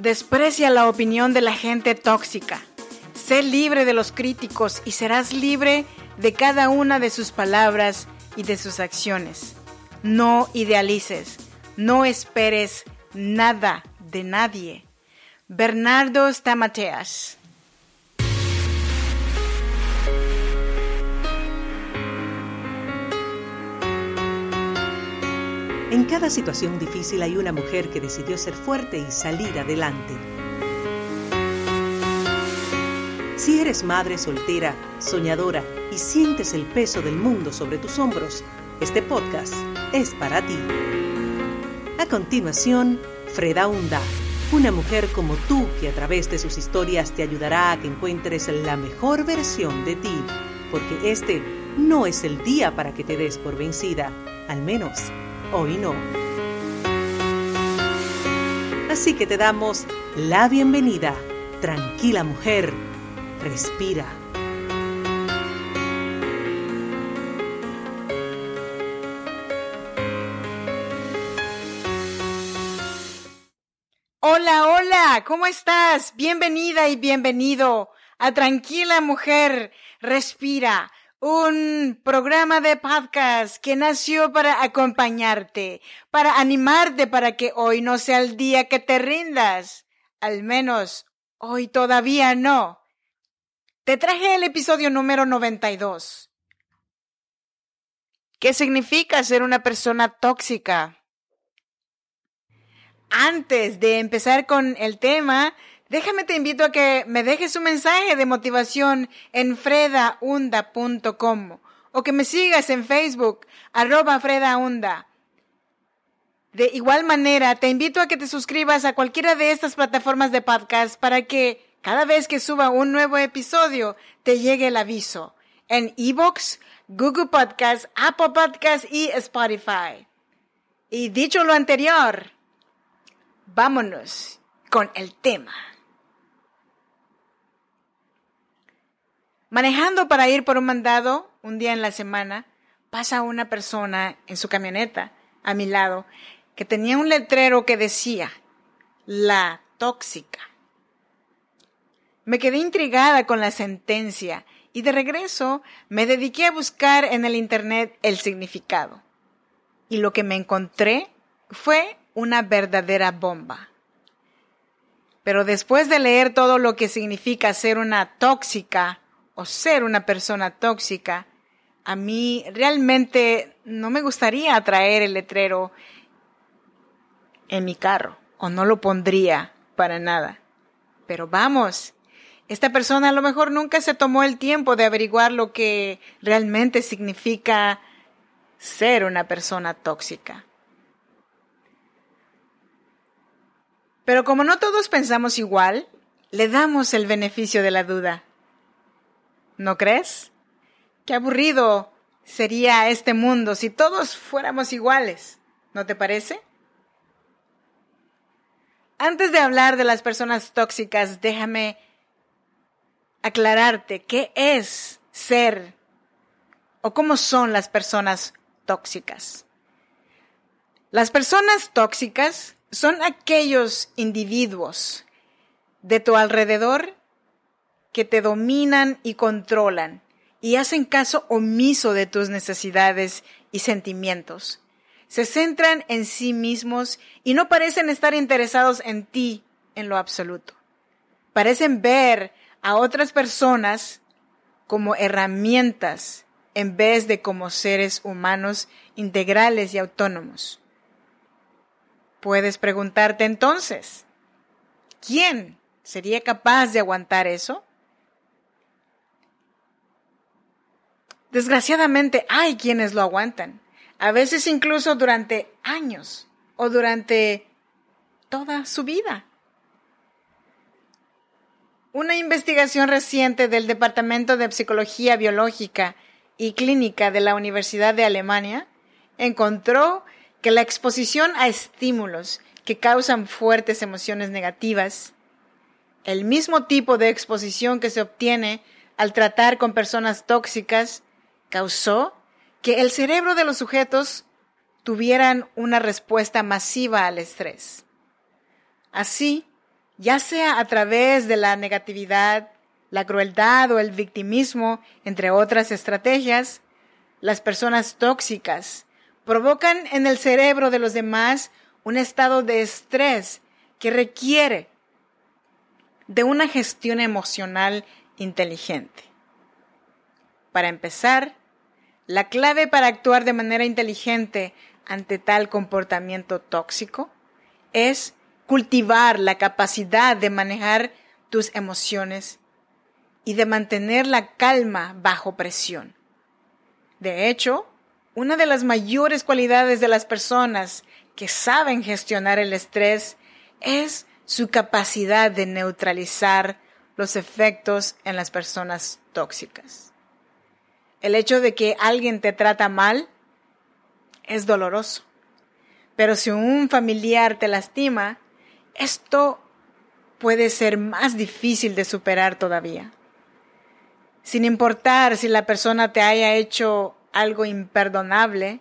Desprecia la opinión de la gente tóxica. Sé libre de los críticos y serás libre de cada una de sus palabras y de sus acciones. No idealices, no esperes nada de nadie. Bernardo Stamateas. En cada situación difícil hay una mujer que decidió ser fuerte y salir adelante. Si eres madre soltera, soñadora y sientes el peso del mundo sobre tus hombros, este podcast es para ti. A continuación, Freda Hunda, una mujer como tú que a través de sus historias te ayudará a que encuentres la mejor versión de ti, porque este no es el día para que te des por vencida, al menos hoy no. Así que te damos la bienvenida. Tranquila mujer, respira. Hola, hola, ¿cómo estás? Bienvenida y bienvenido a Tranquila Mujer, Respira un programa de podcast que nació para acompañarte, para animarte para que hoy no sea el día que te rindas. Al menos hoy todavía no. Te traje el episodio número 92. ¿Qué significa ser una persona tóxica? Antes de empezar con el tema, Déjame te invito a que me dejes un mensaje de motivación en fredaunda.com o que me sigas en Facebook, arroba fredaunda. De igual manera, te invito a que te suscribas a cualquiera de estas plataformas de podcast para que cada vez que suba un nuevo episodio te llegue el aviso en Evox, Google Podcast, Apple Podcast y Spotify. Y dicho lo anterior, vámonos con el tema. Manejando para ir por un mandado un día en la semana, pasa una persona en su camioneta a mi lado que tenía un letrero que decía, la tóxica. Me quedé intrigada con la sentencia y de regreso me dediqué a buscar en el Internet el significado. Y lo que me encontré fue una verdadera bomba. Pero después de leer todo lo que significa ser una tóxica, o ser una persona tóxica, a mí realmente no me gustaría traer el letrero en mi carro o no lo pondría para nada. Pero vamos, esta persona a lo mejor nunca se tomó el tiempo de averiguar lo que realmente significa ser una persona tóxica. Pero como no todos pensamos igual, le damos el beneficio de la duda. ¿No crees? Qué aburrido sería este mundo si todos fuéramos iguales. ¿No te parece? Antes de hablar de las personas tóxicas, déjame aclararte qué es ser o cómo son las personas tóxicas. Las personas tóxicas son aquellos individuos de tu alrededor que te dominan y controlan y hacen caso omiso de tus necesidades y sentimientos. Se centran en sí mismos y no parecen estar interesados en ti en lo absoluto. Parecen ver a otras personas como herramientas en vez de como seres humanos integrales y autónomos. Puedes preguntarte entonces, ¿quién sería capaz de aguantar eso? Desgraciadamente hay quienes lo aguantan, a veces incluso durante años o durante toda su vida. Una investigación reciente del Departamento de Psicología Biológica y Clínica de la Universidad de Alemania encontró que la exposición a estímulos que causan fuertes emociones negativas, el mismo tipo de exposición que se obtiene al tratar con personas tóxicas, causó que el cerebro de los sujetos tuvieran una respuesta masiva al estrés. Así, ya sea a través de la negatividad, la crueldad o el victimismo, entre otras estrategias, las personas tóxicas provocan en el cerebro de los demás un estado de estrés que requiere de una gestión emocional inteligente. Para empezar, la clave para actuar de manera inteligente ante tal comportamiento tóxico es cultivar la capacidad de manejar tus emociones y de mantener la calma bajo presión. De hecho, una de las mayores cualidades de las personas que saben gestionar el estrés es su capacidad de neutralizar los efectos en las personas tóxicas. El hecho de que alguien te trata mal es doloroso, pero si un familiar te lastima, esto puede ser más difícil de superar todavía. Sin importar si la persona te haya hecho algo imperdonable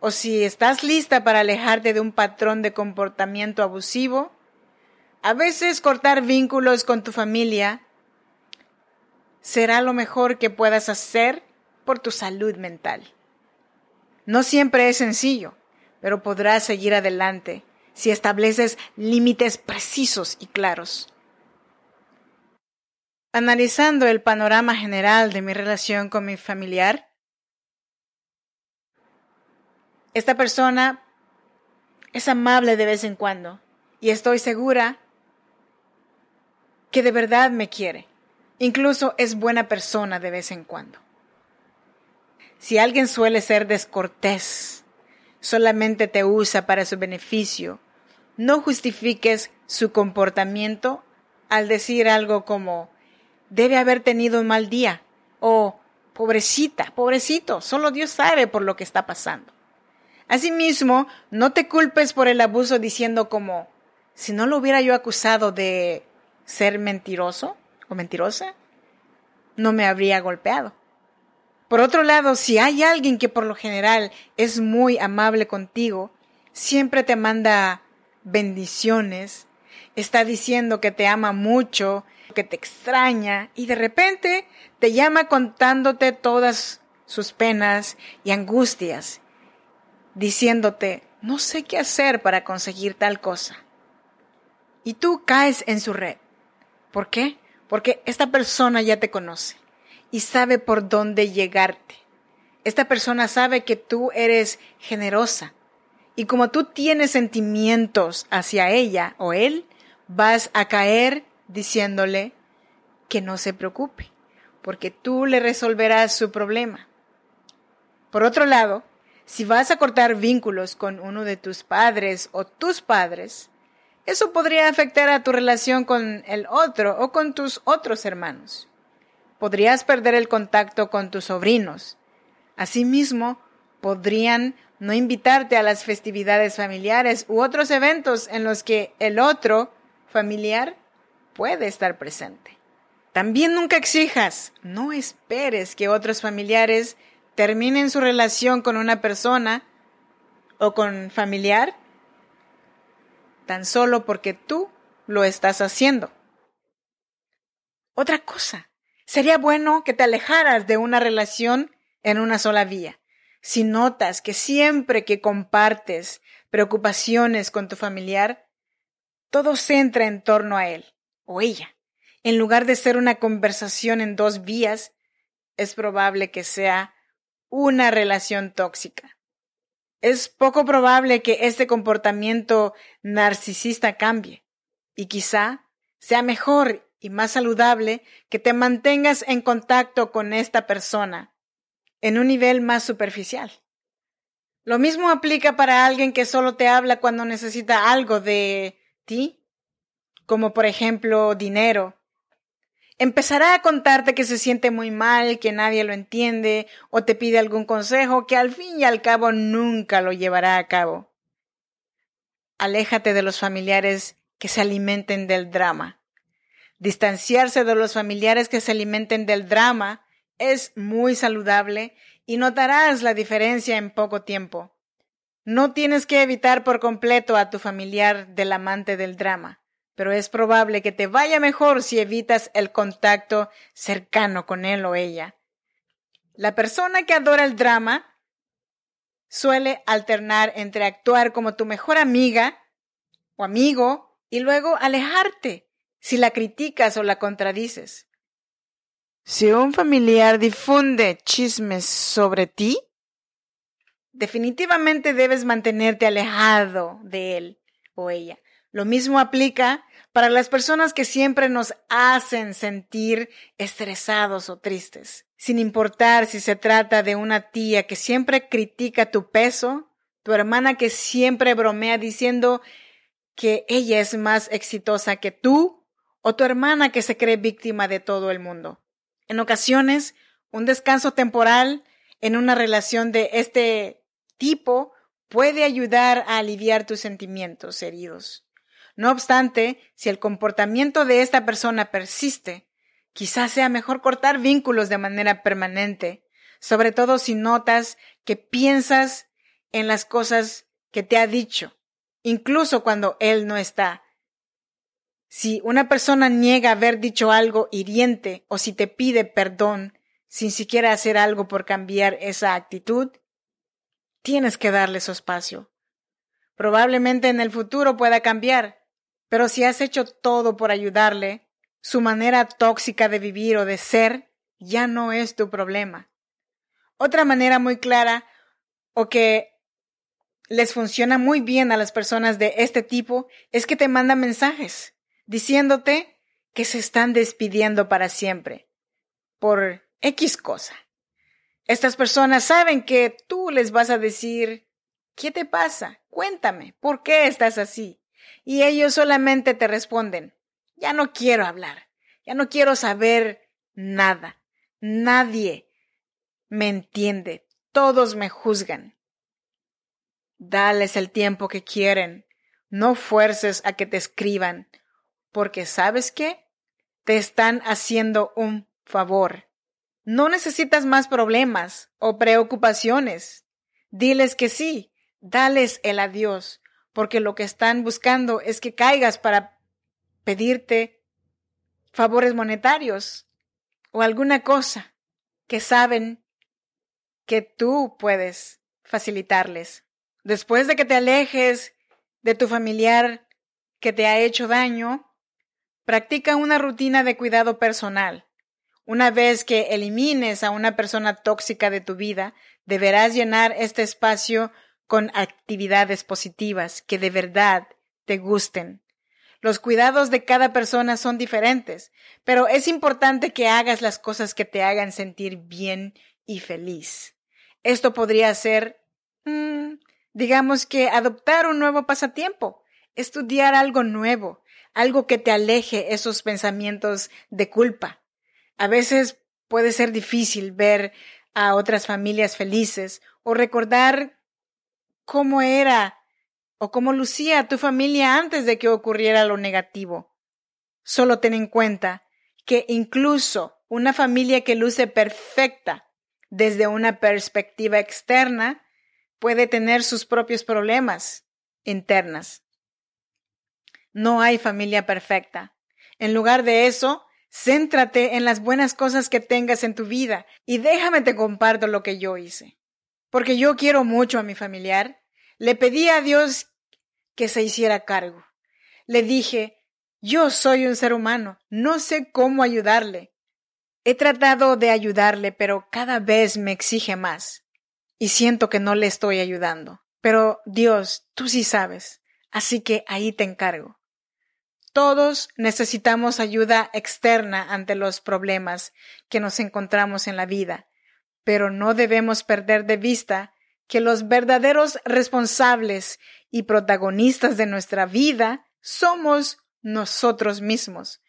o si estás lista para alejarte de un patrón de comportamiento abusivo, a veces cortar vínculos con tu familia será lo mejor que puedas hacer por tu salud mental. No siempre es sencillo, pero podrás seguir adelante si estableces límites precisos y claros. Analizando el panorama general de mi relación con mi familiar, esta persona es amable de vez en cuando y estoy segura que de verdad me quiere. Incluso es buena persona de vez en cuando. Si alguien suele ser descortés, solamente te usa para su beneficio, no justifiques su comportamiento al decir algo como debe haber tenido un mal día o pobrecita, pobrecito, solo Dios sabe por lo que está pasando. Asimismo, no te culpes por el abuso diciendo como si no lo hubiera yo acusado de ser mentiroso mentirosa, no me habría golpeado. Por otro lado, si hay alguien que por lo general es muy amable contigo, siempre te manda bendiciones, está diciendo que te ama mucho, que te extraña y de repente te llama contándote todas sus penas y angustias, diciéndote, no sé qué hacer para conseguir tal cosa. Y tú caes en su red. ¿Por qué? Porque esta persona ya te conoce y sabe por dónde llegarte. Esta persona sabe que tú eres generosa y como tú tienes sentimientos hacia ella o él, vas a caer diciéndole que no se preocupe, porque tú le resolverás su problema. Por otro lado, si vas a cortar vínculos con uno de tus padres o tus padres, eso podría afectar a tu relación con el otro o con tus otros hermanos podrías perder el contacto con tus sobrinos. Asimismo, podrían no invitarte a las festividades familiares u otros eventos en los que el otro familiar puede estar presente. También nunca exijas, no esperes que otros familiares terminen su relación con una persona o con familiar tan solo porque tú lo estás haciendo. Otra cosa, Sería bueno que te alejaras de una relación en una sola vía. Si notas que siempre que compartes preocupaciones con tu familiar, todo centra en torno a él o ella. En lugar de ser una conversación en dos vías, es probable que sea una relación tóxica. Es poco probable que este comportamiento narcisista cambie y quizá sea mejor y más saludable que te mantengas en contacto con esta persona en un nivel más superficial. Lo mismo aplica para alguien que solo te habla cuando necesita algo de ti, como por ejemplo dinero. Empezará a contarte que se siente muy mal, que nadie lo entiende, o te pide algún consejo que al fin y al cabo nunca lo llevará a cabo. Aléjate de los familiares que se alimenten del drama Distanciarse de los familiares que se alimenten del drama es muy saludable y notarás la diferencia en poco tiempo. No tienes que evitar por completo a tu familiar del amante del drama, pero es probable que te vaya mejor si evitas el contacto cercano con él o ella. La persona que adora el drama suele alternar entre actuar como tu mejor amiga o amigo y luego alejarte si la criticas o la contradices. Si un familiar difunde chismes sobre ti, definitivamente debes mantenerte alejado de él o ella. Lo mismo aplica para las personas que siempre nos hacen sentir estresados o tristes, sin importar si se trata de una tía que siempre critica tu peso, tu hermana que siempre bromea diciendo que ella es más exitosa que tú, o tu hermana que se cree víctima de todo el mundo. En ocasiones, un descanso temporal en una relación de este tipo puede ayudar a aliviar tus sentimientos heridos. No obstante, si el comportamiento de esta persona persiste, quizás sea mejor cortar vínculos de manera permanente, sobre todo si notas que piensas en las cosas que te ha dicho, incluso cuando él no está. Si una persona niega haber dicho algo hiriente o si te pide perdón sin siquiera hacer algo por cambiar esa actitud, tienes que darle su espacio. Probablemente en el futuro pueda cambiar, pero si has hecho todo por ayudarle, su manera tóxica de vivir o de ser ya no es tu problema. Otra manera muy clara o que les funciona muy bien a las personas de este tipo es que te mandan mensajes diciéndote que se están despidiendo para siempre por X cosa. Estas personas saben que tú les vas a decir, ¿qué te pasa? Cuéntame, ¿por qué estás así? Y ellos solamente te responden, ya no quiero hablar, ya no quiero saber nada, nadie me entiende, todos me juzgan. Dales el tiempo que quieren, no fuerces a que te escriban, porque sabes qué, te están haciendo un favor. No necesitas más problemas o preocupaciones. Diles que sí, dales el adiós, porque lo que están buscando es que caigas para pedirte favores monetarios o alguna cosa que saben que tú puedes facilitarles. Después de que te alejes de tu familiar que te ha hecho daño, practica una rutina de cuidado personal. Una vez que elimines a una persona tóxica de tu vida, deberás llenar este espacio con actividades positivas que de verdad te gusten. Los cuidados de cada persona son diferentes, pero es importante que hagas las cosas que te hagan sentir bien y feliz. Esto podría ser, mm, digamos que adoptar un nuevo pasatiempo, estudiar algo nuevo, algo que te aleje esos pensamientos de culpa. A veces puede ser difícil ver a otras familias felices o recordar cómo era o cómo lucía tu familia antes de que ocurriera lo negativo. Solo ten en cuenta que incluso una familia que luce perfecta desde una perspectiva externa puede tener sus propios problemas internas. No hay familia perfecta. En lugar de eso, céntrate en las buenas cosas que tengas en tu vida y déjame te comparto lo que yo hice porque yo quiero mucho a mi familiar, le pedí a Dios que se hiciera cargo. Le dije, yo soy un ser humano, no sé cómo ayudarle. He tratado de ayudarle, pero cada vez me exige más y siento que no le estoy ayudando. Pero Dios, tú sí sabes, así que ahí te encargo. Todos necesitamos ayuda externa ante los problemas que nos encontramos en la vida pero no debemos perder de vista que los verdaderos responsables y protagonistas de nuestra vida somos nosotros mismos.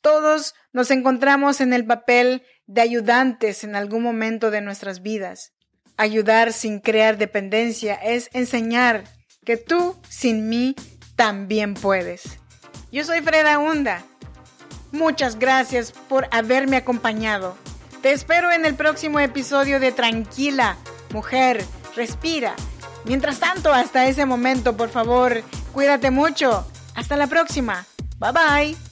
Todos nos encontramos en el papel de ayudantes en algún momento de nuestras vidas. Ayudar sin crear dependencia es enseñar que tú sin mí también puedes. Yo soy Freda Hunda. Muchas gracias por haberme acompañado. Te espero en el próximo episodio de Tranquila, mujer, respira. Mientras tanto, hasta ese momento, por favor, cuídate mucho. Hasta la próxima. Bye bye.